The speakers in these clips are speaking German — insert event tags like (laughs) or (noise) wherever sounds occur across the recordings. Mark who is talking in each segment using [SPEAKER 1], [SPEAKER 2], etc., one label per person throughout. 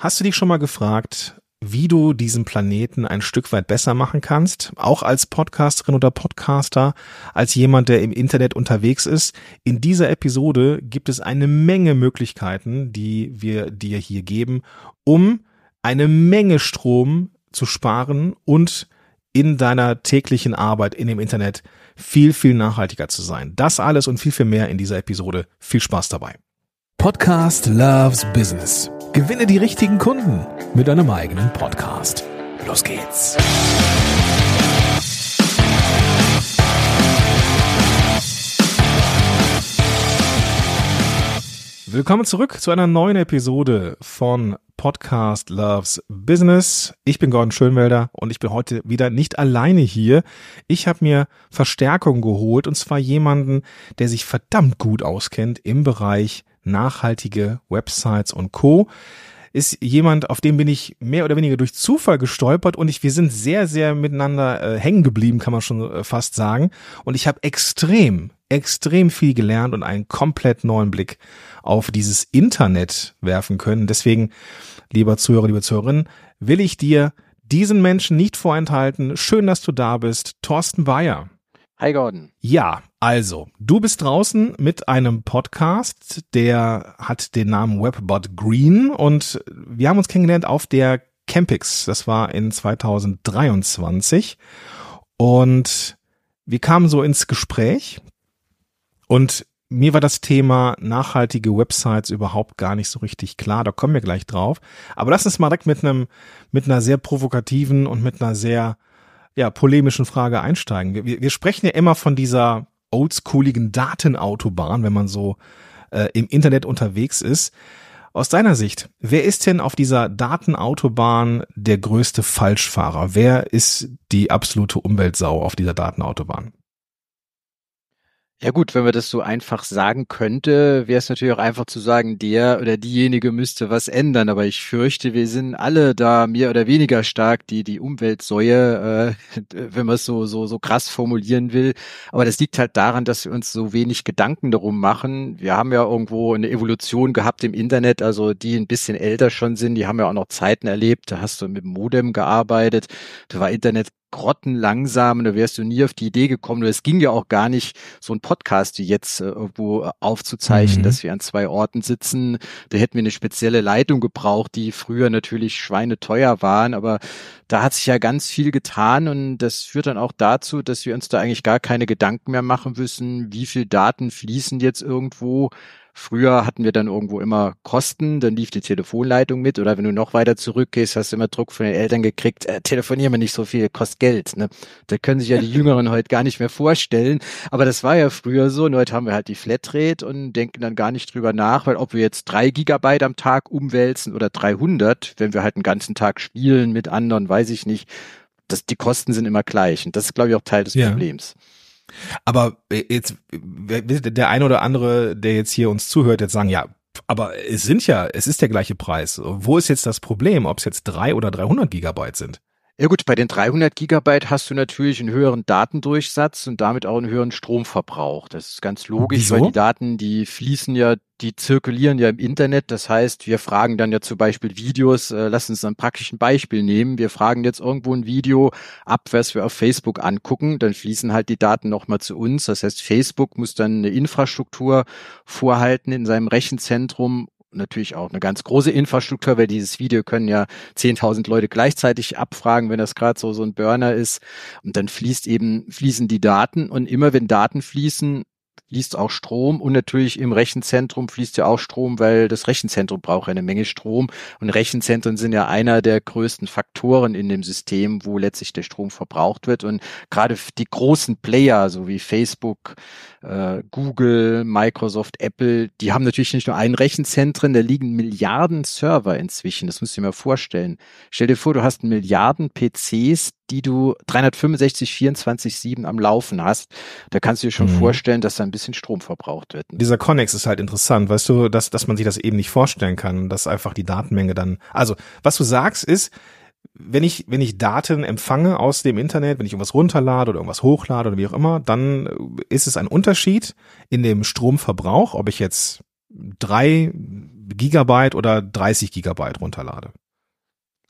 [SPEAKER 1] Hast du dich schon mal gefragt, wie du diesen Planeten ein Stück weit besser machen kannst, auch als Podcasterin oder Podcaster, als jemand, der im Internet unterwegs ist. In dieser Episode gibt es eine Menge Möglichkeiten, die wir dir hier geben, um eine Menge Strom zu sparen und in deiner täglichen Arbeit in dem Internet viel, viel nachhaltiger zu sein. Das alles und viel, viel mehr in dieser Episode. Viel Spaß dabei.
[SPEAKER 2] Podcast Loves Business. Gewinne die richtigen Kunden mit deinem eigenen Podcast. Los geht's.
[SPEAKER 1] Willkommen zurück zu einer neuen Episode von Podcast Loves Business. Ich bin Gordon Schönwelder und ich bin heute wieder nicht alleine hier. Ich habe mir Verstärkung geholt und zwar jemanden, der sich verdammt gut auskennt im Bereich nachhaltige Websites und Co ist jemand, auf den bin ich mehr oder weniger durch Zufall gestolpert und ich, wir sind sehr, sehr miteinander äh, hängen geblieben, kann man schon äh, fast sagen. Und ich habe extrem, extrem viel gelernt und einen komplett neuen Blick auf dieses Internet werfen können. Deswegen, lieber Zuhörer, liebe Zuhörerinnen, will ich dir diesen Menschen nicht vorenthalten. Schön, dass du da bist. Thorsten Bayer.
[SPEAKER 3] Hi Gordon.
[SPEAKER 1] Ja, also, du bist draußen mit einem Podcast, der hat den Namen Webbot Green und wir haben uns kennengelernt auf der Campix. Das war in 2023 und wir kamen so ins Gespräch und mir war das Thema nachhaltige Websites überhaupt gar nicht so richtig klar. Da kommen wir gleich drauf. Aber lass uns mal direkt mit einem, mit einer sehr provokativen und mit einer sehr ja, polemischen Frage einsteigen. Wir, wir sprechen ja immer von dieser oldschooligen Datenautobahn, wenn man so äh, im Internet unterwegs ist. Aus deiner Sicht, wer ist denn auf dieser Datenautobahn der größte Falschfahrer? Wer ist die absolute Umweltsau auf dieser Datenautobahn?
[SPEAKER 3] Ja gut, wenn man das so einfach sagen könnte, wäre es natürlich auch einfach zu sagen, der oder diejenige müsste was ändern. Aber ich fürchte, wir sind alle da mehr oder weniger stark die die Umweltsäue, äh, (laughs) wenn man es so so so krass formulieren will. Aber das liegt halt daran, dass wir uns so wenig Gedanken darum machen. Wir haben ja irgendwo eine Evolution gehabt im Internet, also die ein bisschen älter schon sind, die haben ja auch noch Zeiten erlebt. Da hast du mit dem Modem gearbeitet, da war Internet grottenlangsam, da wärst du nie auf die Idee gekommen. Es ging ja auch gar nicht, so ein Podcast wie jetzt äh, irgendwo äh, aufzuzeichnen, mhm. dass wir an zwei Orten sitzen. Da hätten wir eine spezielle Leitung gebraucht, die früher natürlich schweineteuer waren, aber da hat sich ja ganz viel getan und das führt dann auch dazu, dass wir uns da eigentlich gar keine Gedanken mehr machen müssen, wie viel Daten fließen jetzt irgendwo Früher hatten wir dann irgendwo immer Kosten, dann lief die Telefonleitung mit oder wenn du noch weiter zurückgehst, hast du immer Druck von den Eltern gekriegt, äh, telefonieren wir nicht so viel, kostet Geld. Ne? Da können sich ja die (laughs) Jüngeren heute gar nicht mehr vorstellen. Aber das war ja früher so und heute haben wir halt die Flatrate und denken dann gar nicht drüber nach, weil ob wir jetzt drei Gigabyte am Tag umwälzen oder 300, wenn wir halt einen ganzen Tag spielen mit anderen, weiß ich nicht, das, die Kosten sind immer gleich und das ist, glaube ich, auch Teil des ja. Problems.
[SPEAKER 1] Aber äh, jetzt der eine oder andere, der jetzt hier uns zuhört, jetzt sagen, ja, aber es sind ja, es ist der gleiche Preis. Wo ist jetzt das Problem, ob es jetzt drei oder 300 Gigabyte sind?
[SPEAKER 3] Ja gut, bei den 300 Gigabyte hast du natürlich einen höheren Datendurchsatz und damit auch einen höheren Stromverbrauch. Das ist ganz logisch, Wieso? weil die Daten, die fließen ja, die zirkulieren ja im Internet. Das heißt, wir fragen dann ja zum Beispiel Videos, äh, lass uns ein praktisches Beispiel nehmen. Wir fragen jetzt irgendwo ein Video ab, was wir auf Facebook angucken, dann fließen halt die Daten nochmal zu uns. Das heißt, Facebook muss dann eine Infrastruktur vorhalten in seinem Rechenzentrum, natürlich auch eine ganz große Infrastruktur, weil dieses Video können ja 10.000 Leute gleichzeitig abfragen, wenn das gerade so so ein Burner ist. Und dann fließt eben fließen die Daten und immer wenn Daten fließen, fließt auch Strom und natürlich im Rechenzentrum fließt ja auch Strom, weil das Rechenzentrum braucht eine Menge Strom. Und Rechenzentren sind ja einer der größten Faktoren in dem System, wo letztlich der Strom verbraucht wird. Und gerade die großen Player, so wie Facebook, äh, Google, Microsoft, Apple, die haben natürlich nicht nur ein Rechenzentren, da liegen Milliarden Server inzwischen, das musst du dir mal vorstellen. Stell dir vor, du hast Milliarden PCs, die du 365, 24, 7 am Laufen hast, da kannst du dir schon mhm. vorstellen, dass da ein bisschen Strom verbraucht wird.
[SPEAKER 1] Dieser Connex ist halt interessant, weißt du, dass, dass man sich das eben nicht vorstellen kann, dass einfach die Datenmenge dann, also was du sagst ist, wenn ich, wenn ich Daten empfange aus dem Internet, wenn ich irgendwas runterlade oder irgendwas hochlade oder wie auch immer, dann ist es ein Unterschied in dem Stromverbrauch, ob ich jetzt drei Gigabyte oder 30 Gigabyte runterlade.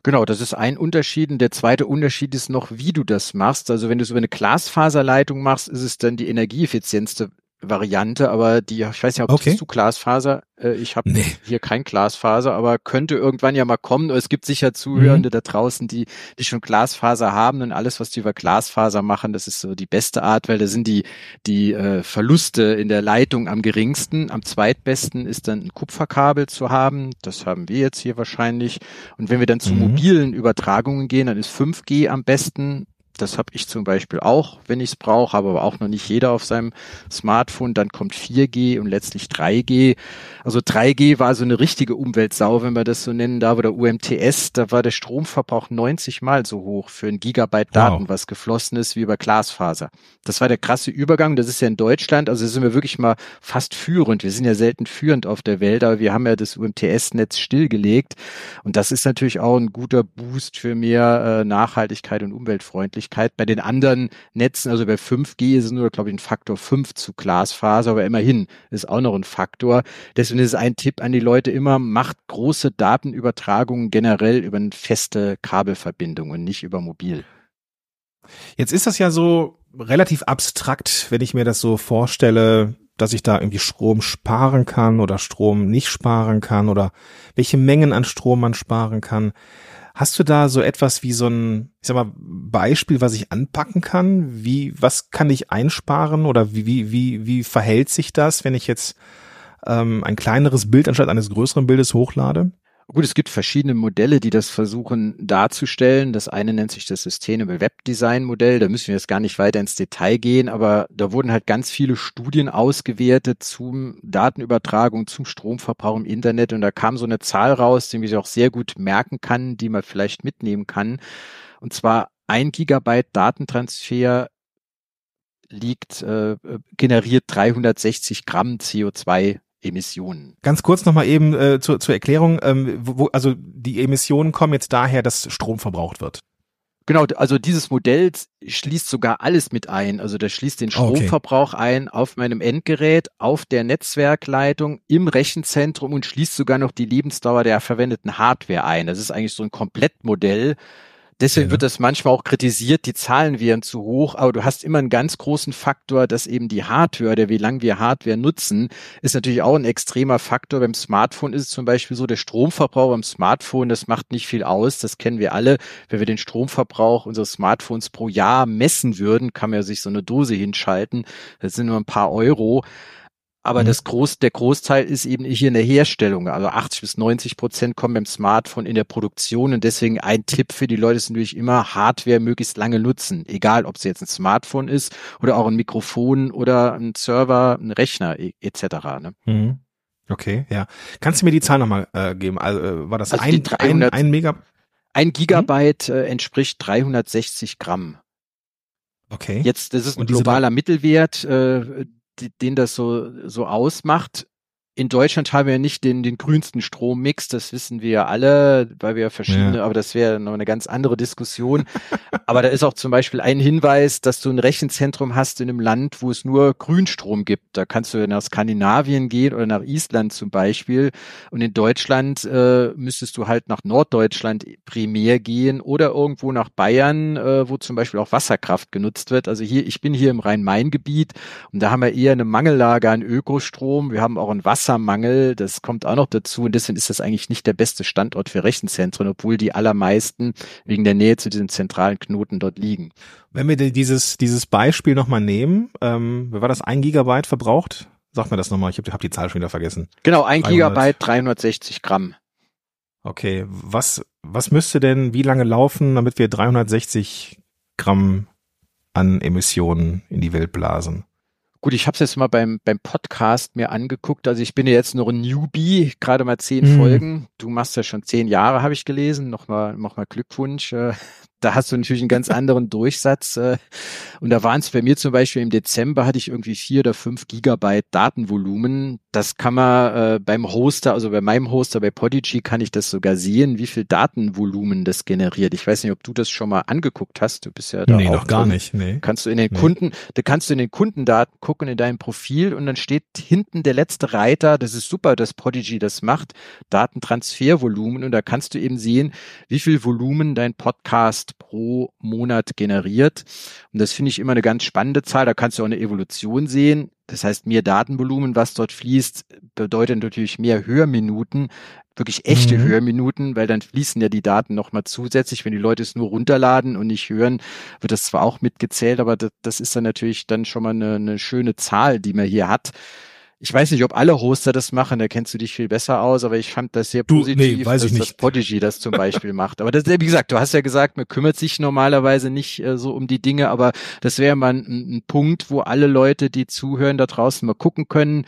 [SPEAKER 3] Genau, das ist ein Unterschied. Und der zweite Unterschied ist noch, wie du das machst. Also wenn du es über eine Glasfaserleitung machst, ist es dann die energieeffizienteste Variante, aber die, ich weiß nicht, ob
[SPEAKER 1] okay.
[SPEAKER 3] du Glasfaser, äh, ich habe
[SPEAKER 1] Nee.
[SPEAKER 3] hier kein Glasfaser, aber könnte irgendwann ja mal kommen. Es gibt sicher Zuhörende da draußen, die, die schon Glasfaser haben und alles, was die über Glasfaser machen, das ist so die beste Art, weil da sind die, die äh, Verluste in der Leitung am geringsten. Am zweitbesten ist dann ein Kupferkabel zu haben. Das haben wir jetzt hier wahrscheinlich. Und wenn wir dann zu
[SPEAKER 1] Mhm.
[SPEAKER 3] mobilen Übertragungen gehen, dann ist 5G am besten. Das habe ich zum Beispiel auch, wenn ich es brauche, aber auch noch nicht jeder auf seinem Smartphone. Dann kommt 4G und letztlich 3G. Also 3G war so eine richtige Umweltsau, wenn man das so nennen darf, oder UMTS. Da war der Stromverbrauch 90 mal so hoch für ein Gigabyte Daten,
[SPEAKER 1] Wow.
[SPEAKER 3] was geflossen ist, wie über Glasfaser. Das war der krasse Übergang. Das ist ja in Deutschland, also sind wir wirklich mal fast führend. Wir sind ja selten führend auf der Welt, aber wir haben ja das UMTS-Netz stillgelegt. Und das ist natürlich auch ein guter Boost für mehr äh, Nachhaltigkeit und Umweltfreundlichkeit. Bei den anderen Netzen, also bei 5G ist es nur, glaube ich, ein Faktor 5 zu Glasfaser, aber immerhin ist auch noch ein Faktor. Deswegen ist ein Tipp an die Leute immer, macht große Datenübertragungen generell über eine feste Kabelverbindung und nicht über mobil.
[SPEAKER 1] Jetzt ist das ja so relativ abstrakt, wenn ich mir das so vorstelle, dass ich da irgendwie Strom sparen kann oder Strom nicht sparen kann oder welche Mengen an Strom man sparen kann. Hast du da so etwas wie so ein, ich sag mal, Beispiel, was ich anpacken kann? Wie, was kann ich einsparen oder wie, wie, wie, wie verhält sich das, wenn ich jetzt ähm, ein kleineres Bild anstatt eines größeren Bildes hochlade?
[SPEAKER 3] Gut, es gibt verschiedene Modelle, die das versuchen darzustellen. Das eine nennt sich das Sustainable Web Design Modell. Da müssen wir jetzt gar nicht weiter ins Detail gehen, aber da wurden halt ganz viele Studien ausgewertet zum Datenübertragung, zum Stromverbrauch im Internet und da kam so eine Zahl raus, die man sich auch sehr gut merken kann, die man vielleicht mitnehmen kann. Und zwar ein Gigabyte Datentransfer liegt, äh, generiert 360 Gramm CO2 Emissionen.
[SPEAKER 1] Ganz kurz nochmal eben äh, zur, zur Erklärung, ähm, wo, also die Emissionen kommen jetzt daher, dass Strom verbraucht wird.
[SPEAKER 3] Genau, also dieses Modell schließt sogar alles mit ein. Also das schließt den
[SPEAKER 1] Okay.
[SPEAKER 3] Stromverbrauch ein auf meinem Endgerät, auf der Netzwerkleitung, im Rechenzentrum und schließt sogar noch die Lebensdauer der verwendeten Hardware ein. Das ist eigentlich so ein Komplettmodell. Deswegen
[SPEAKER 1] Ja.
[SPEAKER 3] wird das manchmal auch kritisiert, die Zahlen wären zu hoch, aber du hast immer einen ganz großen Faktor, dass eben die Hardware, der wie lange wir Hardware nutzen, ist natürlich auch ein extremer Faktor. Beim Smartphone ist es zum Beispiel so, der Stromverbrauch beim Smartphone, das macht nicht viel aus, das kennen wir alle. Wenn wir den Stromverbrauch unseres Smartphones pro Jahr messen würden, kann man ja sich so eine Dose hinschalten, das sind nur ein paar Euro. Aber
[SPEAKER 1] Mhm.
[SPEAKER 3] das Groß, der Großteil ist eben hier in der Herstellung. Also 80 bis 90 Prozent kommen beim Smartphone in der Produktion. Und deswegen ein Tipp für die Leute ist natürlich immer Hardware möglichst lange nutzen. Egal, ob es jetzt ein Smartphone ist oder auch ein Mikrofon oder ein Server, ein Rechner e- etc. Ne?
[SPEAKER 1] Mhm. Okay, ja. Kannst du mir die Zahl nochmal äh, geben? Also, äh, war das
[SPEAKER 3] Also
[SPEAKER 1] ein,
[SPEAKER 3] die
[SPEAKER 1] ein,
[SPEAKER 3] 300
[SPEAKER 1] ein Mega?
[SPEAKER 3] Ein Gigabyte äh, entspricht 360 Gramm.
[SPEAKER 1] Okay.
[SPEAKER 3] Jetzt, das ist ein globaler Mittelwert, äh, die, den das so, so ausmacht. In Deutschland haben wir nicht den, den grünsten Strommix, das wissen wir ja alle, weil wir ja verschiedene,
[SPEAKER 1] Ja.
[SPEAKER 3] aber das wäre noch eine ganz andere Diskussion. (laughs) aber da ist auch zum Beispiel ein Hinweis, dass du ein Rechenzentrum hast in einem Land, wo es nur Grünstrom gibt. Da kannst du nach Skandinavien gehen oder nach Island zum Beispiel. Und in Deutschland äh, müsstest du halt nach Norddeutschland primär gehen oder irgendwo nach Bayern, äh, wo zum Beispiel auch Wasserkraft genutzt wird. Also hier, ich bin hier im Rhein-Main-Gebiet und da haben wir eher eine Mangellage an Ökostrom. Wir haben auch einen Wassermangel, das kommt auch noch dazu und deswegen ist das eigentlich nicht der beste Standort für Rechenzentren, obwohl die allermeisten wegen der Nähe zu diesen zentralen Knoten dort liegen.
[SPEAKER 1] Wenn wir die- dieses, dieses Beispiel nochmal nehmen, ähm, war das ein Gigabyte verbraucht? Sag mir das nochmal, ich habe hab die Zahl schon wieder vergessen.
[SPEAKER 3] Genau, ein
[SPEAKER 1] 300.
[SPEAKER 3] Gigabyte, 360 Gramm.
[SPEAKER 1] Okay, was, was müsste denn wie lange laufen, damit wir 360 Gramm an Emissionen in die Welt blasen?
[SPEAKER 3] Gut, ich habe es jetzt mal beim, beim Podcast mir angeguckt. Also ich bin ja jetzt noch ein Newbie, gerade mal zehn
[SPEAKER 1] Mhm.
[SPEAKER 3] Folgen. Du machst ja schon zehn Jahre, habe ich gelesen. Nochmal noch mal Glückwunsch. Äh, da hast du natürlich einen ganz anderen Durchsatz. Äh, und da waren es bei mir zum Beispiel im Dezember hatte ich irgendwie vier oder fünf Gigabyte Datenvolumen. Das kann man äh, beim Hoster, also bei meinem Hoster, bei Podigy kann ich das sogar sehen, wie viel Datenvolumen das generiert. Ich weiß nicht, ob du das schon mal angeguckt hast. Du bist ja da
[SPEAKER 1] Nee,
[SPEAKER 3] auch
[SPEAKER 1] noch gar
[SPEAKER 3] drin.
[SPEAKER 1] nicht. Nee.
[SPEAKER 3] Kannst du in den
[SPEAKER 1] Nee.
[SPEAKER 3] Kunden, da kannst du in den Kundendaten gucken in deinem Profil und dann steht hinten der letzte Reiter, das ist super, dass Podigy das macht, Datentransfervolumen und da kannst du eben sehen, wie viel Volumen dein Podcast pro Monat generiert. Und das finde ich immer eine ganz spannende Zahl, da kannst du auch eine Evolution sehen. Das heißt, mehr Datenvolumen, was dort fließt, bedeutet natürlich mehr Hörminuten, wirklich echte
[SPEAKER 1] Mhm.
[SPEAKER 3] Hörminuten, weil dann fließen ja die Daten nochmal zusätzlich. Wenn die Leute es nur runterladen und nicht hören, wird das zwar auch mitgezählt, aber das, das ist dann natürlich dann schon mal eine, eine schöne Zahl, die man hier hat. Ich weiß nicht, ob alle Hoster das machen, da kennst du dich viel besser aus, aber ich fand das sehr
[SPEAKER 1] Du,
[SPEAKER 3] positiv,
[SPEAKER 1] nee, weiß
[SPEAKER 3] dass
[SPEAKER 1] ich
[SPEAKER 3] das
[SPEAKER 1] nicht.
[SPEAKER 3] Podigy das zum Beispiel macht. Aber das, wie gesagt, du hast ja gesagt, man kümmert sich normalerweise nicht äh, so um die Dinge, aber das wäre mal ein, ein Punkt, wo alle Leute, die zuhören, da draußen mal gucken können,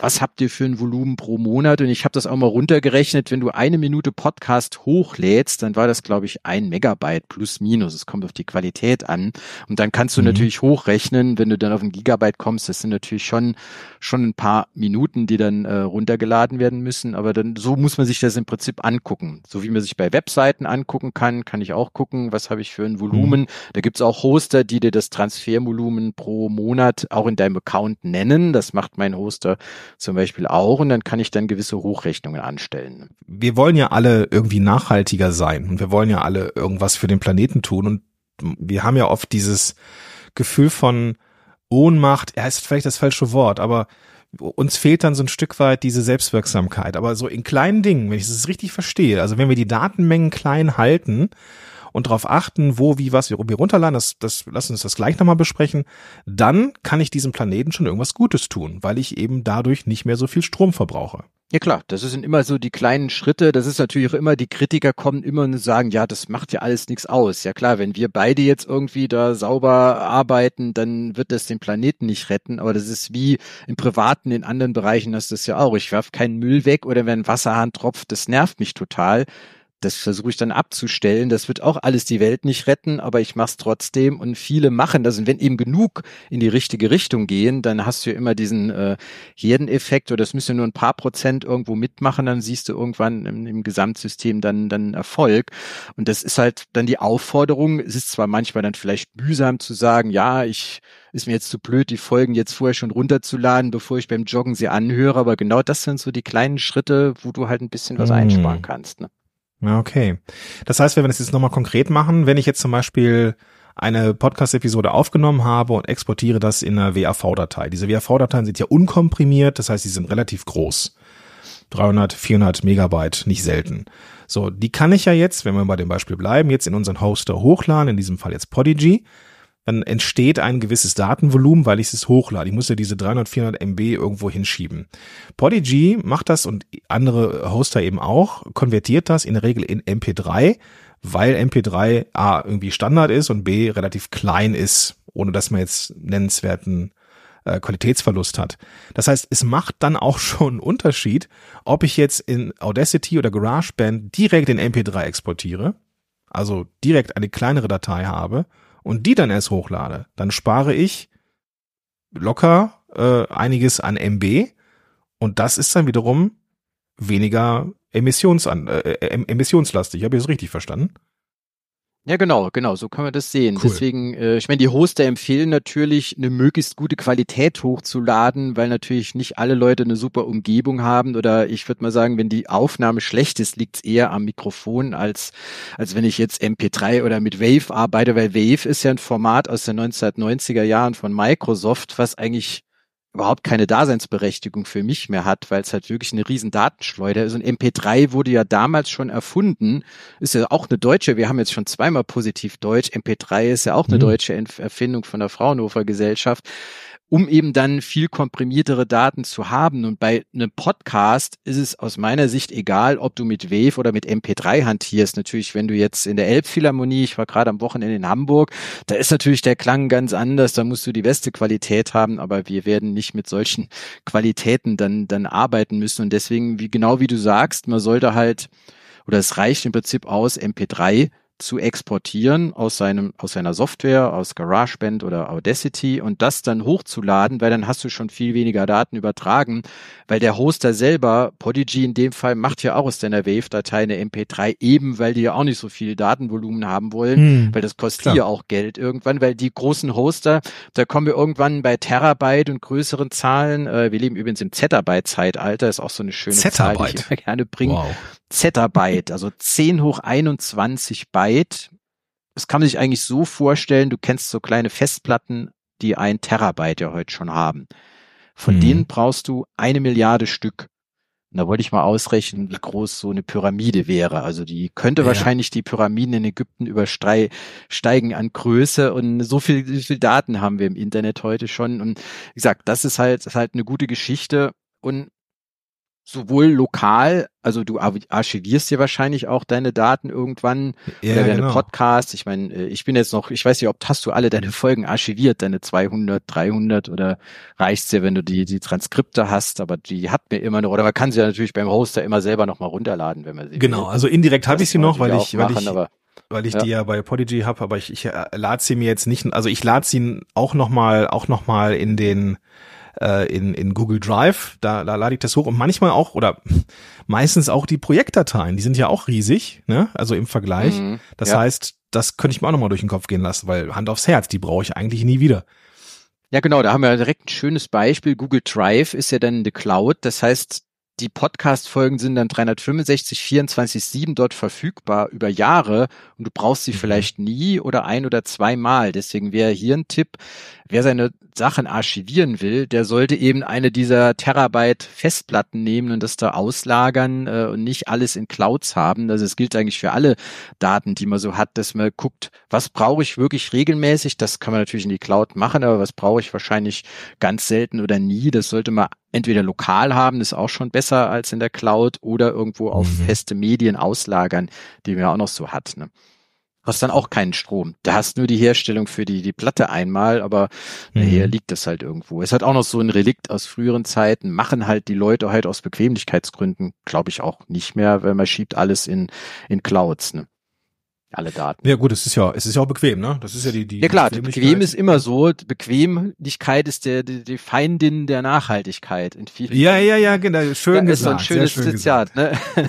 [SPEAKER 3] was habt ihr für ein Volumen pro Monat? Und ich habe das auch mal runtergerechnet, wenn du eine Minute Podcast hochlädst, dann war das, glaube ich, ein Megabyte plus minus. Es kommt auf die Qualität an. Und dann kannst du
[SPEAKER 1] Mhm.
[SPEAKER 3] natürlich hochrechnen, wenn du dann auf ein Gigabyte kommst, das sind natürlich schon, schon ein paar Minuten, die dann äh, runtergeladen werden müssen. Aber dann so muss man sich das im Prinzip angucken. So wie man sich bei Webseiten angucken kann, kann ich auch gucken, was habe ich für ein Volumen. Da gibt's auch Hoster, die dir das Transfervolumen pro Monat auch in deinem Account nennen. Das macht mein Hoster zum Beispiel auch und dann kann ich dann gewisse Hochrechnungen anstellen.
[SPEAKER 1] wir wollen ja alle irgendwie nachhaltiger sein und wir wollen ja alle irgendwas für den Planeten tun und wir haben ja oft dieses Gefühl von Ohnmacht, ja, ist vielleicht das falsche Wort, aber uns fehlt dann so ein Stück weit diese Selbstwirksamkeit. Aber so in kleinen Dingen, wenn ich es richtig verstehe, also wenn wir die Datenmengen klein halten und darauf achten, wo, wie, was wir, runterladen, das, das, lass uns das gleich nochmal besprechen, dann kann ich diesem Planeten schon irgendwas Gutes tun, weil ich eben dadurch nicht mehr so viel Strom verbrauche.
[SPEAKER 3] Ja klar, das sind immer so die kleinen Schritte. Das ist natürlich auch immer, die Kritiker kommen immer und sagen, ja, das macht ja alles nichts aus. Ja klar, wenn wir beide jetzt irgendwie da sauber arbeiten, dann wird das den Planeten nicht retten. Aber das ist wie im Privaten, in anderen Bereichen das ja auch. Ich werf keinen Müll weg oder wenn Wasserhahn tropft, das nervt mich total. Das versuche ich dann abzustellen. Das wird auch alles die Welt nicht retten, aber ich mache es trotzdem und viele machen das. Und wenn eben genug in die richtige Richtung gehen, dann hast du ja immer diesen äh, Herdeneffekt oder es müssen ja nur ein paar Prozent irgendwo mitmachen, dann siehst du irgendwann im, im Gesamtsystem dann, dann Erfolg. Und das ist halt dann die Aufforderung. Es ist zwar manchmal dann vielleicht mühsam zu sagen, ja, ich ist mir jetzt zu blöd, die Folgen jetzt vorher schon runterzuladen, bevor ich beim Joggen sie anhöre, aber genau das sind so die kleinen Schritte, wo du halt ein bisschen was
[SPEAKER 1] Mm.
[SPEAKER 3] einsparen kannst. Ne?
[SPEAKER 1] Okay. Das heißt, wenn wir das jetzt nochmal konkret machen, wenn ich jetzt zum Beispiel eine Podcast-Episode aufgenommen habe und exportiere das in einer WAV-Datei. Diese WAV-Dateien sind ja unkomprimiert, das heißt, sie sind relativ groß. 300, 400 Megabyte, nicht selten. So, die kann ich ja jetzt, wenn wir bei dem Beispiel bleiben, jetzt in unseren Hoster hochladen, in diesem Fall jetzt Podigy. Dann entsteht ein gewisses Datenvolumen, weil ich es hochlade. Ich muss ja diese 300, 400 MB irgendwo hinschieben. Podigy macht das und andere Hoster eben auch, konvertiert das in der Regel in MP3, weil MP3 A irgendwie Standard ist und B relativ klein ist, ohne dass man jetzt nennenswerten äh, Qualitätsverlust hat. Das heißt, es macht dann auch (laughs) schon einen Unterschied, ob ich jetzt in Audacity oder GarageBand direkt in MP3 exportiere, also direkt eine kleinere Datei habe und die dann erst hochlade. Dann spare ich locker äh, einiges an MB und das ist dann wiederum weniger emissionsan äh, äh, emissionslastig. Habe ich das richtig verstanden?
[SPEAKER 3] Ja, genau, genau, so kann man das sehen.
[SPEAKER 1] Cool.
[SPEAKER 3] Deswegen, äh, ich meine, die Hoster empfehlen natürlich, eine möglichst gute Qualität hochzuladen, weil natürlich nicht alle Leute eine super Umgebung haben. Oder ich würde mal sagen, wenn die Aufnahme schlecht ist, liegt es eher am Mikrofon, als, als wenn ich jetzt MP3 oder mit Wave arbeite, weil Wave ist ja ein Format aus den 1990er Jahren von Microsoft, was eigentlich überhaupt keine Daseinsberechtigung für mich mehr hat, weil es halt wirklich eine riesen Datenschleuder ist. Und MP3 wurde ja damals schon erfunden, ist ja auch eine deutsche, wir haben jetzt schon zweimal positiv Deutsch, MP3 ist ja auch eine
[SPEAKER 1] Mhm.
[SPEAKER 3] deutsche Erfindung von der Fraunhofer Gesellschaft, um eben dann viel komprimiertere Daten zu haben. Und bei einem Podcast ist es aus meiner Sicht egal, ob du mit Wave oder mit MP3 hantierst. Natürlich, wenn du jetzt in der Elbphilharmonie, ich war gerade am Wochenende in Hamburg, da ist natürlich der Klang ganz anders, da musst du die beste Qualität haben, aber wir werden nicht mit solchen (laughs) Qualitäten dann, dann arbeiten müssen. Und deswegen, wie genau wie du sagst, man sollte halt, oder es reicht im Prinzip aus, MP3 zu exportieren aus seinem, aus seiner Software, aus GarageBand oder Audacity und das dann hochzuladen, weil dann hast du schon viel weniger Daten übertragen, weil der Hoster selber, Podigy in dem Fall, macht ja auch aus deiner Wave-Datei eine MP3, eben weil die ja auch nicht so viel Datenvolumen haben wollen, hm, weil das kostet ja auch Geld irgendwann, weil die großen Hoster, da kommen wir irgendwann bei Terabyte und größeren Zahlen, äh, wir leben übrigens im Zettabyte-Zeitalter, ist auch so eine schöne
[SPEAKER 1] Zettabyte.
[SPEAKER 3] Zahl, die ich immer gerne bringe. Wow. Zettabyte, also 10 hoch 21 Byte. Das kann man sich eigentlich so vorstellen, du kennst so kleine Festplatten, die ein Terabyte ja heute schon haben. Von mhm. denen brauchst du eine Milliarde Stück. Und da wollte ich mal ausrechnen, wie groß so eine Pyramide wäre. Also die könnte ja. wahrscheinlich die Pyramiden in Ägypten übersteigen an Größe und so viel, so viel Daten haben wir im Internet heute schon. Und wie gesagt, das ist halt, das ist halt eine gute Geschichte. Und sowohl lokal, also du archivierst dir wahrscheinlich auch deine Daten irgendwann ja, oder deine genau. Podcasts. Ich meine, äh, ich bin jetzt noch, ich weiß nicht, ob hast du alle deine Folgen archiviert, deine 200, 300 oder reicht's dir, wenn du die die Transkripte hast, aber die hat mir immer noch oder man kann sie ja natürlich beim Hoster immer selber noch mal runterladen, wenn man sie
[SPEAKER 1] Genau, will. also indirekt habe ich sie noch, weil ich weil machen, ich aber weil ich ja. die ja bei Podigy habe, aber ich, ich äh, lade sie mir jetzt nicht, also ich lade sie auch noch mal auch noch mal in den äh, in, in Google Drive, da, da lade ich das hoch und manchmal auch oder meistens auch die Projektdateien, die sind ja auch riesig, ne? Also im Vergleich. Mhm, das ja. heißt, das könnte ich mir auch nochmal durch den Kopf gehen lassen, weil Hand aufs Herz, die brauche ich eigentlich nie wieder.
[SPEAKER 3] Ja, genau, da haben wir direkt ein schönes Beispiel. Google Drive ist ja dann in the Cloud. Das heißt, die Podcast-Folgen sind dann 365, 24, 7 dort verfügbar über Jahre und du brauchst sie mhm. vielleicht nie oder ein oder zweimal. Deswegen wäre hier ein Tipp, wer seine Sachen archivieren will, der sollte eben eine dieser Terabyte Festplatten nehmen und das da auslagern äh, und nicht alles in Clouds haben. Also es gilt eigentlich für alle Daten, die man so hat, dass man guckt, was brauche ich wirklich regelmäßig. Das kann man natürlich in die Cloud machen, aber was brauche ich wahrscheinlich ganz selten oder nie. Das sollte man entweder lokal haben, ist auch schon besser als in der Cloud oder irgendwo auf mhm. feste Medien auslagern, die man ja auch noch so hat. Ne? Hast dann auch keinen Strom. Da hast nur die Herstellung für die, die Platte einmal, aber mhm. nachher liegt das halt irgendwo. Es hat auch noch so ein Relikt aus früheren Zeiten, machen halt die Leute halt aus Bequemlichkeitsgründen, glaube ich auch nicht mehr, weil man schiebt alles in, in Clouds. Ne? Alle Daten.
[SPEAKER 1] Ja gut, es ist ja, es ist ja auch bequem, ne? Das ist ja die die.
[SPEAKER 3] Ja klar, bequem ist immer so. Bequemlichkeit ist der die, die Feindin der Nachhaltigkeit in vielen.
[SPEAKER 1] Ja ja ja genau, schön
[SPEAKER 3] ja,
[SPEAKER 1] gesagt. Ist so
[SPEAKER 3] ein schönes Zitat, ne? (laughs)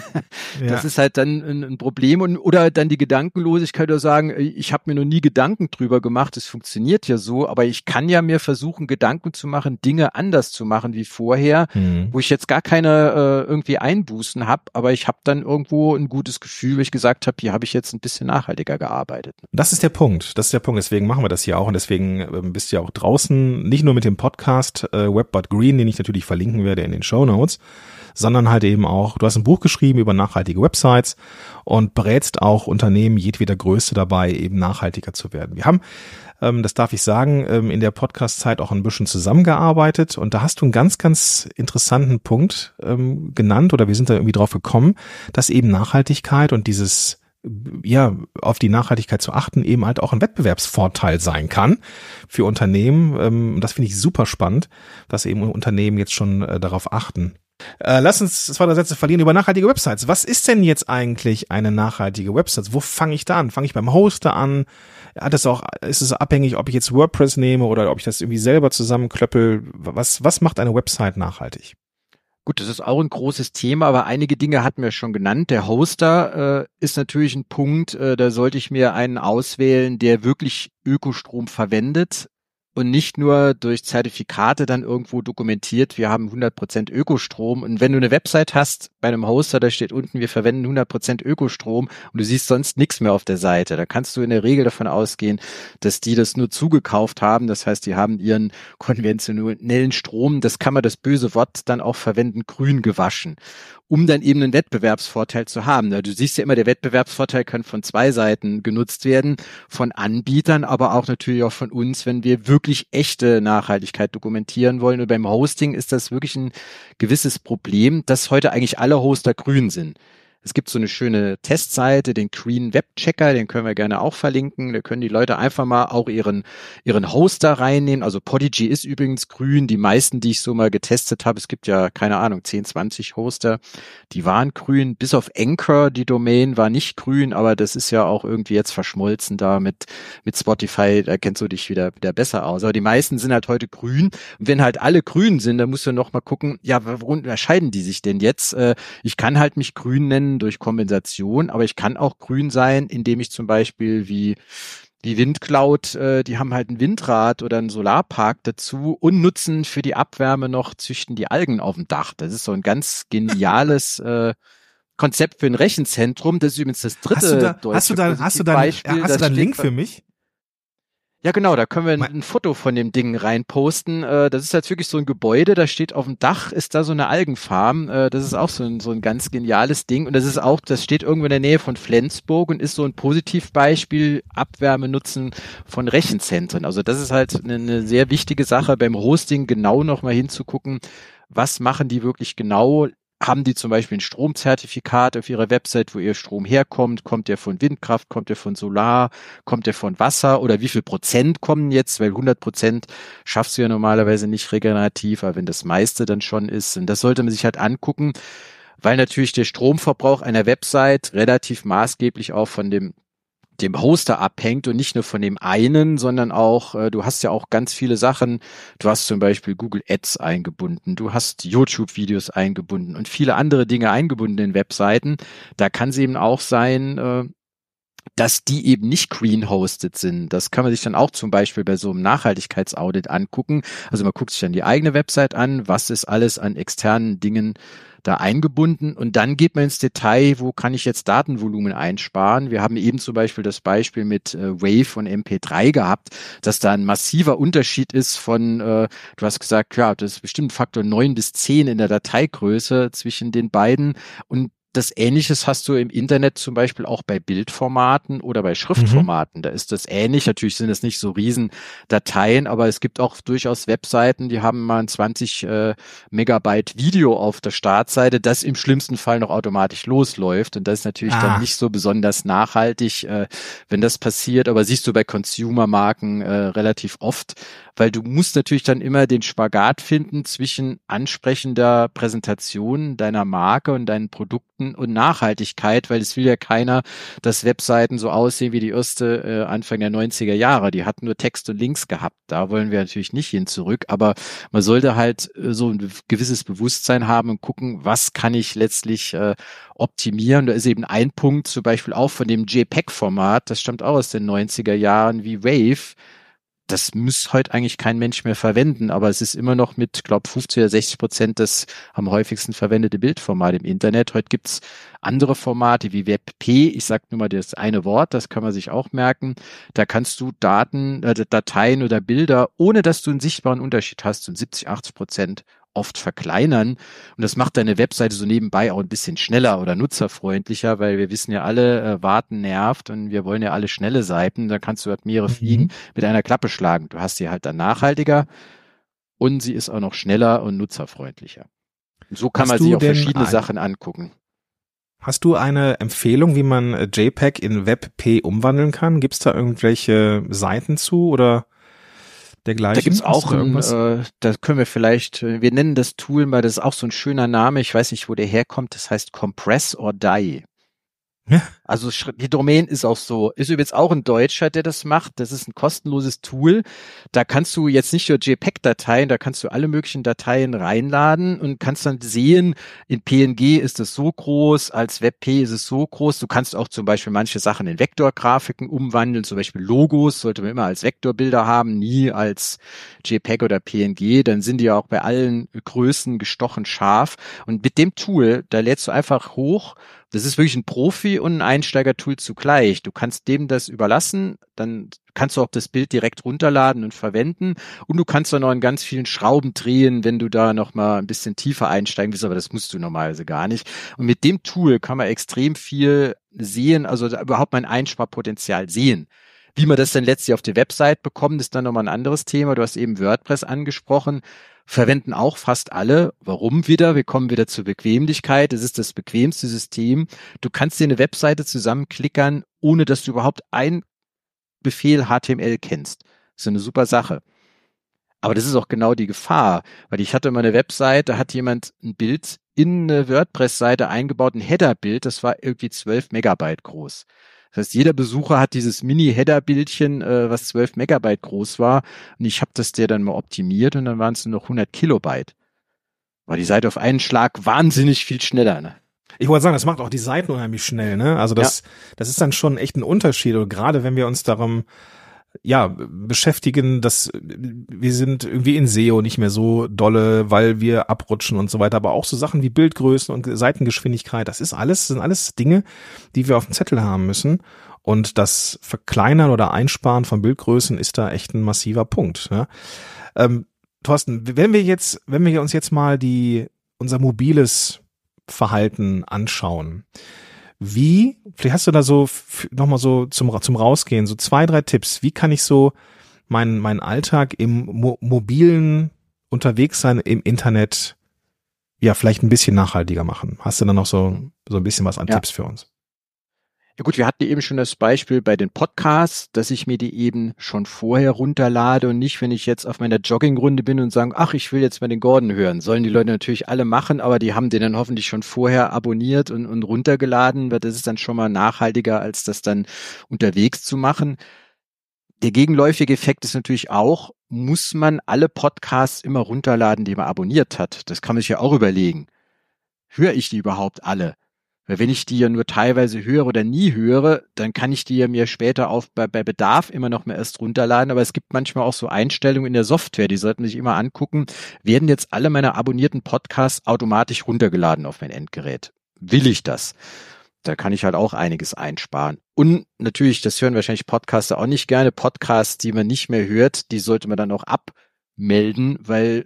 [SPEAKER 3] Das ja. ist halt dann ein, ein, Problem und oder dann die Gedankenlosigkeit oder sagen, ich habe mir noch nie Gedanken drüber gemacht, es funktioniert ja so, aber ich kann ja mir versuchen Gedanken zu machen, Dinge anders zu machen wie vorher, mhm. wo ich jetzt gar keine äh, irgendwie Einbußen habe, aber ich habe dann irgendwo ein gutes Gefühl, weil ich gesagt habe, hier habe ich jetzt ein bisschen nachhaltiger gearbeitet.
[SPEAKER 1] Das ist der Punkt. Das ist der Punkt. Deswegen machen wir das hier auch und deswegen ähm, bist du ja auch draußen, nicht nur mit dem Podcast äh, Webbot Green, den ich natürlich verlinken werde in den Show Notes, sondern halt eben auch, du hast ein Buch geschrieben über nachhaltige Websites und berätst auch Unternehmen jedweder Größe dabei, eben nachhaltiger zu werden. Wir haben ähm, das darf ich sagen, ähm, in der Podcast-Zeit auch ein bisschen zusammengearbeitet und da hast du einen ganz, ganz interessanten Punkt genannt oder wir sind da irgendwie drauf gekommen, dass eben Nachhaltigkeit und dieses ja, auf die Nachhaltigkeit zu achten, eben halt auch ein Wettbewerbsvorteil sein kann für Unternehmen. Ähm, das finde ich super spannend, dass eben Unternehmen jetzt schon äh, darauf achten. Äh, lass uns zwei drei Sätze verlieren über nachhaltige Websites. Was ist denn jetzt eigentlich eine nachhaltige Website? Wo fange ich da an? Fange ich beim Hoster an? Hat es auch, ist es abhängig, ob ich jetzt WordPress nehme oder ob ich das irgendwie selber zusammenklöppel? Was, was macht eine Website nachhaltig?
[SPEAKER 3] Gut, das ist auch ein großes Thema, aber einige Dinge hatten wir schon genannt. Der Hoster äh, ist natürlich ein Punkt, äh, da sollte ich mir einen auswählen, der wirklich Ökostrom verwendet und nicht nur durch Zertifikate dann irgendwo dokumentiert, wir haben 100% Ökostrom. Und wenn du eine Website hast bei einem Hoster, da steht unten, wir verwenden 100% Ökostrom und du siehst sonst nichts mehr auf der Seite, da kannst du in der Regel davon ausgehen, dass die das nur zugekauft haben. Das heißt, die haben ihren (laughs) konventionellen Strom, das kann man das böse Wort dann auch verwenden, grün gewaschen um dann eben einen Wettbewerbsvorteil zu haben. Du siehst ja immer, der Wettbewerbsvorteil kann von zwei Seiten genutzt werden, von Anbietern, aber auch natürlich auch von uns, wenn wir wirklich echte Nachhaltigkeit dokumentieren wollen. Und beim Hosting ist das wirklich ein gewisses Problem, dass heute eigentlich alle Hoster grün sind. Es gibt so eine schöne Testseite, den Green Web Checker, den können wir gerne auch verlinken. Da können die Leute einfach mal auch ihren, ihren Hoster reinnehmen. Also Podigy ist übrigens grün. Die meisten, die ich so mal getestet habe, es gibt ja, keine Ahnung, 10, 20 Hoster, die waren grün. Bis auf Anchor, die Domain war nicht grün, aber das ist ja auch irgendwie jetzt verschmolzen da mit, mit Spotify. Da kennst du dich wieder, wieder besser aus. Aber die meisten sind halt heute grün. Und wenn halt alle grün sind, dann musst du noch mal gucken, ja, warum unterscheiden die sich denn jetzt? Äh, ich kann halt mich grün nennen durch Kompensation, aber ich kann auch grün sein, indem ich zum Beispiel wie die Windcloud, äh, die haben halt ein Windrad oder einen Solarpark dazu und nutzen für die Abwärme noch, züchten die Algen auf dem Dach. Das ist so ein ganz (laughs) geniales äh, Konzept für ein Rechenzentrum. Das ist übrigens das dritte
[SPEAKER 1] hast du da, deutsche hast du da, hast du da, Beispiel. Hast du da einen Link für mich?
[SPEAKER 3] Ja, genau, da können wir ein, ein Foto von dem Ding reinposten. Äh, das ist jetzt wirklich so ein Gebäude, da steht auf dem Dach, ist da so eine Algenfarm. Äh, das ist auch so ein, so ein ganz geniales Ding. Und das ist auch, das steht irgendwo in der Nähe von Flensburg und ist so ein Positivbeispiel, Abwärme nutzen von Rechenzentren. Also das ist halt eine, eine sehr wichtige Sache beim Hosting, genau nochmal hinzugucken, was machen die wirklich genau? Haben die zum Beispiel ein Stromzertifikat auf ihrer Website, wo ihr Strom herkommt? Kommt der von Windkraft? Kommt der von Solar? Kommt der von Wasser? Oder wie viel Prozent kommen jetzt? Weil 100 Prozent schaffst du ja normalerweise nicht regenerativ, aber wenn das meiste dann schon ist, und das sollte man sich halt angucken, weil natürlich der Stromverbrauch einer Website relativ maßgeblich auch von dem dem Hoster abhängt und nicht nur von dem einen, sondern auch, äh, du hast ja auch ganz viele Sachen. Du hast zum Beispiel Google Ads eingebunden, du hast YouTube-Videos eingebunden und viele andere Dinge eingebunden in Webseiten. Da kann es eben auch sein, äh, dass die eben nicht green-hosted sind. Das kann man sich dann auch zum Beispiel bei so einem Nachhaltigkeitsaudit angucken. Also man guckt sich dann die eigene Website an, was ist alles an externen Dingen da eingebunden und dann geht man ins Detail, wo kann ich jetzt Datenvolumen einsparen. Wir haben eben zum Beispiel das Beispiel mit äh, Wave und MP3 gehabt, dass da ein massiver Unterschied ist von, äh, du hast gesagt, ja, das ist bestimmt Faktor neun bis zehn in der Dateigröße zwischen den beiden und das Ähnliches hast du im Internet zum Beispiel auch bei Bildformaten oder bei Schriftformaten. Mhm. Da ist das ähnlich. Natürlich sind es nicht so riesen Dateien, aber es gibt auch durchaus Webseiten, die haben mal ein 20 äh, Megabyte Video auf der Startseite, das im schlimmsten Fall noch automatisch losläuft. Und das ist natürlich ah. dann nicht so besonders nachhaltig, äh, wenn das passiert. Aber siehst du bei Consumer-Marken äh, relativ oft, weil du musst natürlich dann immer den Spagat finden zwischen ansprechender Präsentation deiner Marke und deinen Produkten und Nachhaltigkeit, weil es will ja keiner, dass Webseiten so aussehen wie die erste äh, Anfang der 90er Jahre. Die hatten nur Text und Links gehabt. Da wollen wir natürlich nicht hin zurück, aber man sollte halt äh, so ein gewisses Bewusstsein haben und gucken, was kann ich letztlich äh, optimieren. Da ist eben ein Punkt zum Beispiel auch von dem JPEG-Format, das stammt auch aus den 90er Jahren wie Wave das muss heute eigentlich kein Mensch mehr verwenden, aber es ist immer noch mit, glaube 50 oder 60 Prozent das am häufigsten verwendete Bildformat im Internet. Heute gibt's andere Formate wie WebP. Ich sage nur mal das eine Wort, das kann man sich auch merken. Da kannst du Daten, äh, Dateien oder Bilder, ohne dass du einen sichtbaren Unterschied hast, um 70, 80 Prozent oft verkleinern. Und das macht deine Webseite so nebenbei auch ein bisschen schneller oder nutzerfreundlicher, weil wir wissen ja alle, äh, warten nervt und wir wollen ja alle schnelle Seiten. Da kannst du halt mehrere mhm. Fliegen mit einer Klappe schlagen. Du hast sie halt dann nachhaltiger und sie ist auch noch schneller und nutzerfreundlicher. Und so kann hast man sich auch verschiedene ein, Sachen angucken.
[SPEAKER 1] Hast du eine Empfehlung, wie man äh, JPEG in WebP umwandeln kann? Gibt es da irgendwelche Seiten zu oder? Dergleichen.
[SPEAKER 3] Da gibt's auch, ein, äh, da können wir vielleicht, äh, wir nennen das Tool mal, das ist auch so ein schöner Name, ich weiß nicht, wo der herkommt, das heißt Compress or Die. Also die Domain ist auch so. Ist übrigens auch ein Deutscher, der das macht. Das ist ein kostenloses Tool. Da kannst du jetzt nicht nur JPEG-Dateien, da kannst du alle möglichen Dateien reinladen und kannst dann sehen, in PNG ist es so groß, als WebP ist es so groß. Du kannst auch zum Beispiel manche Sachen in Vektorgrafiken umwandeln, zum Beispiel Logos sollte man immer als Vektorbilder haben, nie als JPEG oder PNG. Dann sind die ja auch bei allen Größen gestochen scharf. Und mit dem Tool, da lädst du einfach hoch das ist wirklich ein Profi- und ein Einsteiger-Tool zugleich. Du kannst dem das überlassen, dann kannst du auch das Bild direkt runterladen und verwenden und du kannst dann noch an ganz vielen Schrauben drehen, wenn du da noch mal ein bisschen tiefer einsteigen willst, aber das musst du normalerweise gar nicht. Und mit dem Tool kann man extrem viel sehen, also überhaupt mein Einsparpotenzial sehen. Wie man das dann letztlich auf die Website bekommt, ist dann nochmal ein anderes Thema. Du hast eben WordPress angesprochen. Verwenden auch fast alle. Warum wieder? Wir kommen wieder zur Bequemlichkeit. Es ist das bequemste System. Du kannst dir eine Webseite zusammenklickern, ohne dass du überhaupt ein Befehl HTML kennst. Das ist eine super Sache. Aber das ist auch genau die Gefahr, weil ich hatte mal eine Webseite, hat jemand ein Bild in eine WordPress-Seite eingebaut, ein Header-Bild, das war irgendwie 12 Megabyte groß. Das heißt, jeder Besucher hat dieses Mini-Header-Bildchen, äh, was 12 Megabyte groß war. Und ich habe das der dann mal optimiert und dann waren es nur noch 100 Kilobyte. War die Seite auf einen Schlag wahnsinnig viel schneller. Ne?
[SPEAKER 1] Ich wollte sagen, das macht auch die Seiten unheimlich schnell. Ne? Also das, ja. das ist dann schon echt ein Unterschied. Und gerade wenn wir uns darum ja, beschäftigen, dass wir sind irgendwie in SEO nicht mehr so dolle, weil wir abrutschen und so weiter, aber auch so Sachen wie Bildgrößen und Seitengeschwindigkeit, das ist alles, sind alles Dinge, die wir auf dem Zettel haben müssen. Und das Verkleinern oder Einsparen von Bildgrößen ist da echt ein massiver Punkt. Ne? Ähm, Thorsten, wenn wir jetzt, wenn wir uns jetzt mal die, unser mobiles Verhalten anschauen, wie, vielleicht hast du da so nochmal so zum, zum Rausgehen, so zwei, drei Tipps. Wie kann ich so meinen, meinen Alltag im Mo mobilen unterwegs sein im Internet ja vielleicht ein bisschen nachhaltiger machen? Hast du da noch so, so ein bisschen was an ja. Tipps für uns?
[SPEAKER 3] Ja gut, wir hatten eben schon das Beispiel bei den Podcasts, dass ich mir die eben schon vorher runterlade und nicht, wenn ich jetzt auf meiner Joggingrunde bin und sage, ach, ich will jetzt mal den Gordon hören. Sollen die Leute natürlich alle machen, aber die haben den dann hoffentlich schon vorher abonniert und, und runtergeladen, weil das ist dann schon mal nachhaltiger, als das dann unterwegs zu machen. Der gegenläufige Effekt ist natürlich auch, muss man alle Podcasts immer runterladen, die man abonniert hat. Das kann man sich ja auch überlegen. Höre ich die überhaupt alle? Weil wenn ich die ja nur teilweise höre oder nie höre, dann kann ich die ja mir später auf bei, bei Bedarf immer noch mal erst runterladen. Aber es gibt manchmal auch so Einstellungen in der Software, die sollten sich immer angucken. Werden jetzt alle meine abonnierten Podcasts automatisch runtergeladen auf mein Endgerät? Will ich das? Da kann ich halt auch einiges einsparen. Und natürlich, das hören wahrscheinlich Podcaster auch nicht gerne. Podcasts, die man nicht mehr hört, die sollte man dann auch abmelden, weil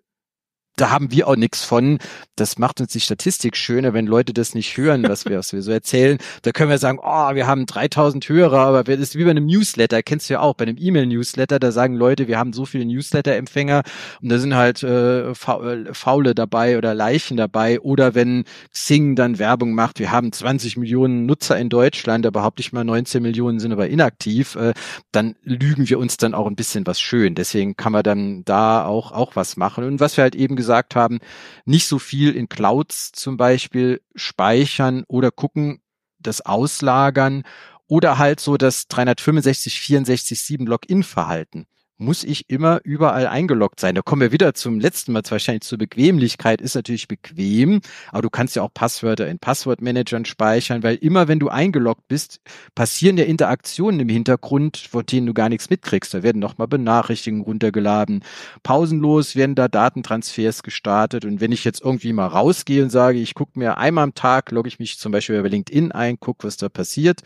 [SPEAKER 3] da haben wir auch nichts von. Das macht uns die Statistik schöner, wenn Leute das nicht hören, was wir, was wir so erzählen. Da können wir sagen, oh, wir haben 3000 Hörer, aber das ist wie bei einem Newsletter, kennst du ja auch, bei einem E-Mail-Newsletter, da sagen Leute, wir haben so viele Newsletter-Empfänger und da sind halt äh, Faule dabei oder Leichen dabei. Oder wenn Xing dann Werbung macht, wir haben 20 Millionen Nutzer in Deutschland, da behaupte ich mal 19 Millionen sind aber inaktiv, äh, dann lügen wir uns dann auch ein bisschen was schön. Deswegen kann man dann da auch, auch was machen. Und was wir halt eben gesagt haben, nicht so viel in Clouds zum Beispiel speichern oder gucken, das auslagern oder halt so das 365, 64, 7 Login-Verhalten muss ich immer überall eingeloggt sein. Da kommen wir wieder zum letzten Mal wahrscheinlich zur Bequemlichkeit. Ist natürlich bequem, aber du kannst ja auch Passwörter in Passwortmanagern speichern, weil immer wenn du eingeloggt bist, passieren ja Interaktionen im Hintergrund, von denen du gar nichts mitkriegst. Da werden nochmal Benachrichtigungen runtergeladen. Pausenlos werden da Datentransfers gestartet. Und wenn ich jetzt irgendwie mal rausgehe und sage, ich gucke mir einmal am Tag, logge ich mich zum Beispiel über LinkedIn ein, gucke, was da passiert,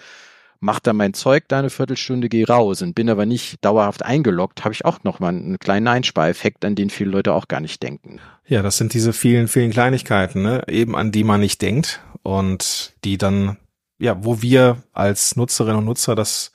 [SPEAKER 3] mach da mein Zeug da eine Viertelstunde, gehe raus und bin aber nicht dauerhaft eingeloggt, habe ich auch nochmal einen kleinen Einspareffekt, an den viele Leute auch gar nicht denken.
[SPEAKER 1] Ja, das sind diese vielen, vielen Kleinigkeiten, ne? eben an die man nicht denkt und die dann, ja, wo wir als Nutzerinnen und Nutzer das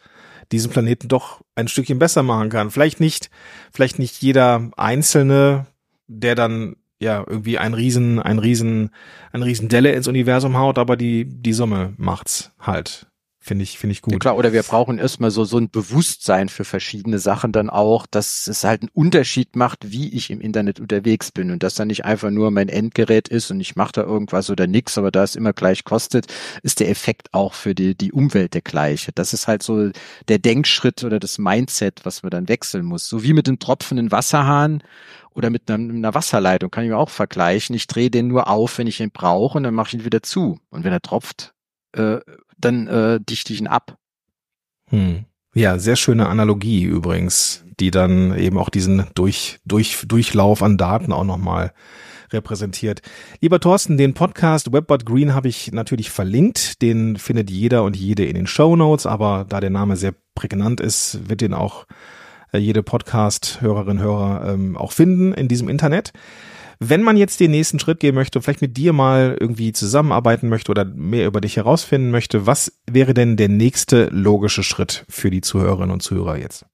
[SPEAKER 1] diesen Planeten doch ein Stückchen besser machen kann. Vielleicht nicht, vielleicht nicht jeder Einzelne, der dann ja irgendwie ein riesen, ein riesen, ein riesen Delle ins Universum haut, aber die die Summe macht's halt. Finde ich, finde ich gut. Ja,
[SPEAKER 3] klar, oder wir brauchen erstmal so, so ein Bewusstsein für verschiedene Sachen dann auch, dass es halt einen Unterschied macht, wie ich im Internet unterwegs bin und dass dann nicht einfach nur mein Endgerät ist und ich mache da irgendwas oder nix, aber da es immer gleich kostet, ist der Effekt auch für die, die Umwelt der gleiche. Das ist halt so der Denkschritt oder das Mindset, was man dann wechseln muss. So wie mit dem tropfenden Wasserhahn oder mit einer, einer Wasserleitung kann ich mir auch vergleichen. Ich drehe den nur auf, wenn ich ihn brauche und dann mache ich ihn wieder zu. Und wenn er tropft, äh, dann äh, dichte ich ihn ab.
[SPEAKER 1] Hm. Ja, sehr schöne Analogie übrigens, die dann eben auch diesen Durch, Durch, Durchlauf an Daten auch nochmal repräsentiert. Lieber Thorsten, den Podcast Webbot Green habe ich natürlich verlinkt. Den findet jeder und jede in den Show Notes, aber da der Name sehr prägnant ist, wird den auch äh, jede Podcast-Hörerin, Hörer ähm, auch finden in diesem Internet. Wenn man jetzt den nächsten Schritt gehen möchte, vielleicht mit dir mal irgendwie zusammenarbeiten möchte oder mehr über dich herausfinden möchte, was wäre denn der nächste logische Schritt für die Zuhörerinnen und Zuhörer jetzt?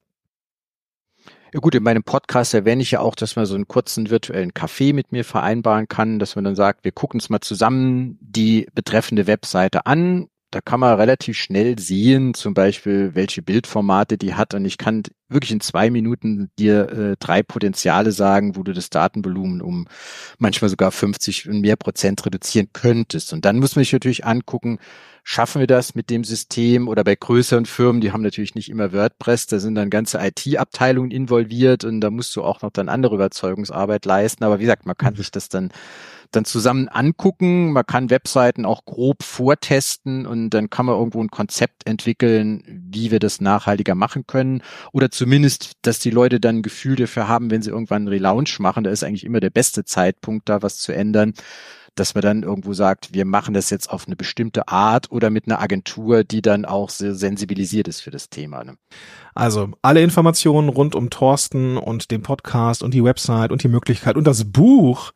[SPEAKER 3] Ja gut, in meinem Podcast erwähne ich ja auch, dass man so einen kurzen virtuellen Kaffee mit mir vereinbaren kann, dass man dann sagt, wir gucken uns mal zusammen die betreffende Webseite an. Da kann man relativ schnell sehen, zum Beispiel, welche Bildformate die hat. Und ich kann wirklich in zwei Minuten dir äh, drei Potenziale sagen, wo du das Datenvolumen um manchmal sogar 50 und mehr Prozent reduzieren könntest. Und dann muss man sich natürlich angucken, Schaffen wir das mit dem System oder bei größeren Firmen, die haben natürlich nicht immer WordPress, da sind dann ganze IT-Abteilungen involviert und da musst du auch noch dann andere Überzeugungsarbeit leisten. Aber wie gesagt, man kann mhm. sich das dann dann zusammen angucken. Man kann Webseiten auch grob vortesten und dann kann man irgendwo ein Konzept entwickeln, wie wir das nachhaltiger machen können. Oder zumindest, dass die Leute dann ein Gefühl dafür haben, wenn sie irgendwann einen Relaunch machen. Da ist eigentlich immer der beste Zeitpunkt, da was zu ändern dass man dann irgendwo sagt, wir machen das jetzt auf eine bestimmte Art oder mit einer Agentur, die dann auch sehr sensibilisiert ist für das Thema. Ne?
[SPEAKER 1] Also alle Informationen rund um Thorsten und den Podcast und die Website und die Möglichkeit und das Buch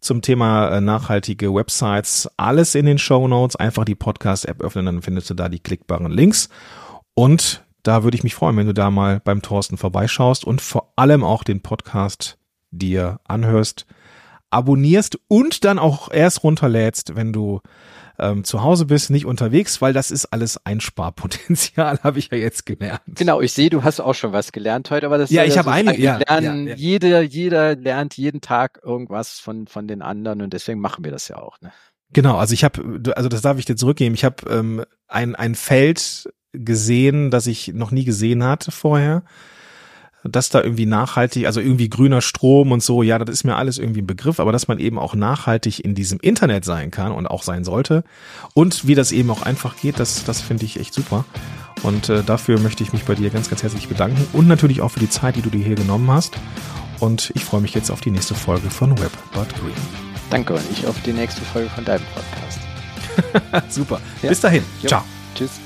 [SPEAKER 1] zum Thema äh, nachhaltige Websites, alles in den Show Notes. Einfach die Podcast-App öffnen, dann findest du da die klickbaren Links. Und da würde ich mich freuen, wenn du da mal beim Thorsten vorbeischaust und vor allem auch den Podcast dir anhörst abonnierst und dann auch erst runterlädst, wenn du ähm, zu Hause bist, nicht unterwegs, weil das ist alles Einsparpotenzial, (laughs) habe ich ja jetzt gelernt.
[SPEAKER 3] Genau, ich sehe, du hast auch schon was gelernt heute, aber das
[SPEAKER 1] ja, ich ja habe so einige. Ja,
[SPEAKER 3] lernen, ja, ja. Jeder, jeder lernt jeden Tag irgendwas von von den anderen und deswegen machen wir das ja auch. Ne?
[SPEAKER 1] Genau, also ich habe, also das darf ich dir zurückgeben. Ich habe ähm, ein ein Feld gesehen, das ich noch nie gesehen hatte vorher dass da irgendwie nachhaltig, also irgendwie grüner Strom und so, ja, das ist mir alles irgendwie ein Begriff, aber dass man eben auch nachhaltig in diesem Internet sein kann und auch sein sollte und wie das eben auch einfach geht, das, das finde ich echt super. Und äh, dafür möchte ich mich bei dir ganz, ganz herzlich bedanken und natürlich auch für die Zeit, die du dir hier genommen hast. Und ich freue mich jetzt auf die nächste Folge von Web But Green.
[SPEAKER 3] Danke und ich auf die nächste Folge von deinem Podcast. (laughs)
[SPEAKER 1] super. Ja. Bis dahin. Jo. Ciao.
[SPEAKER 3] Tschüss.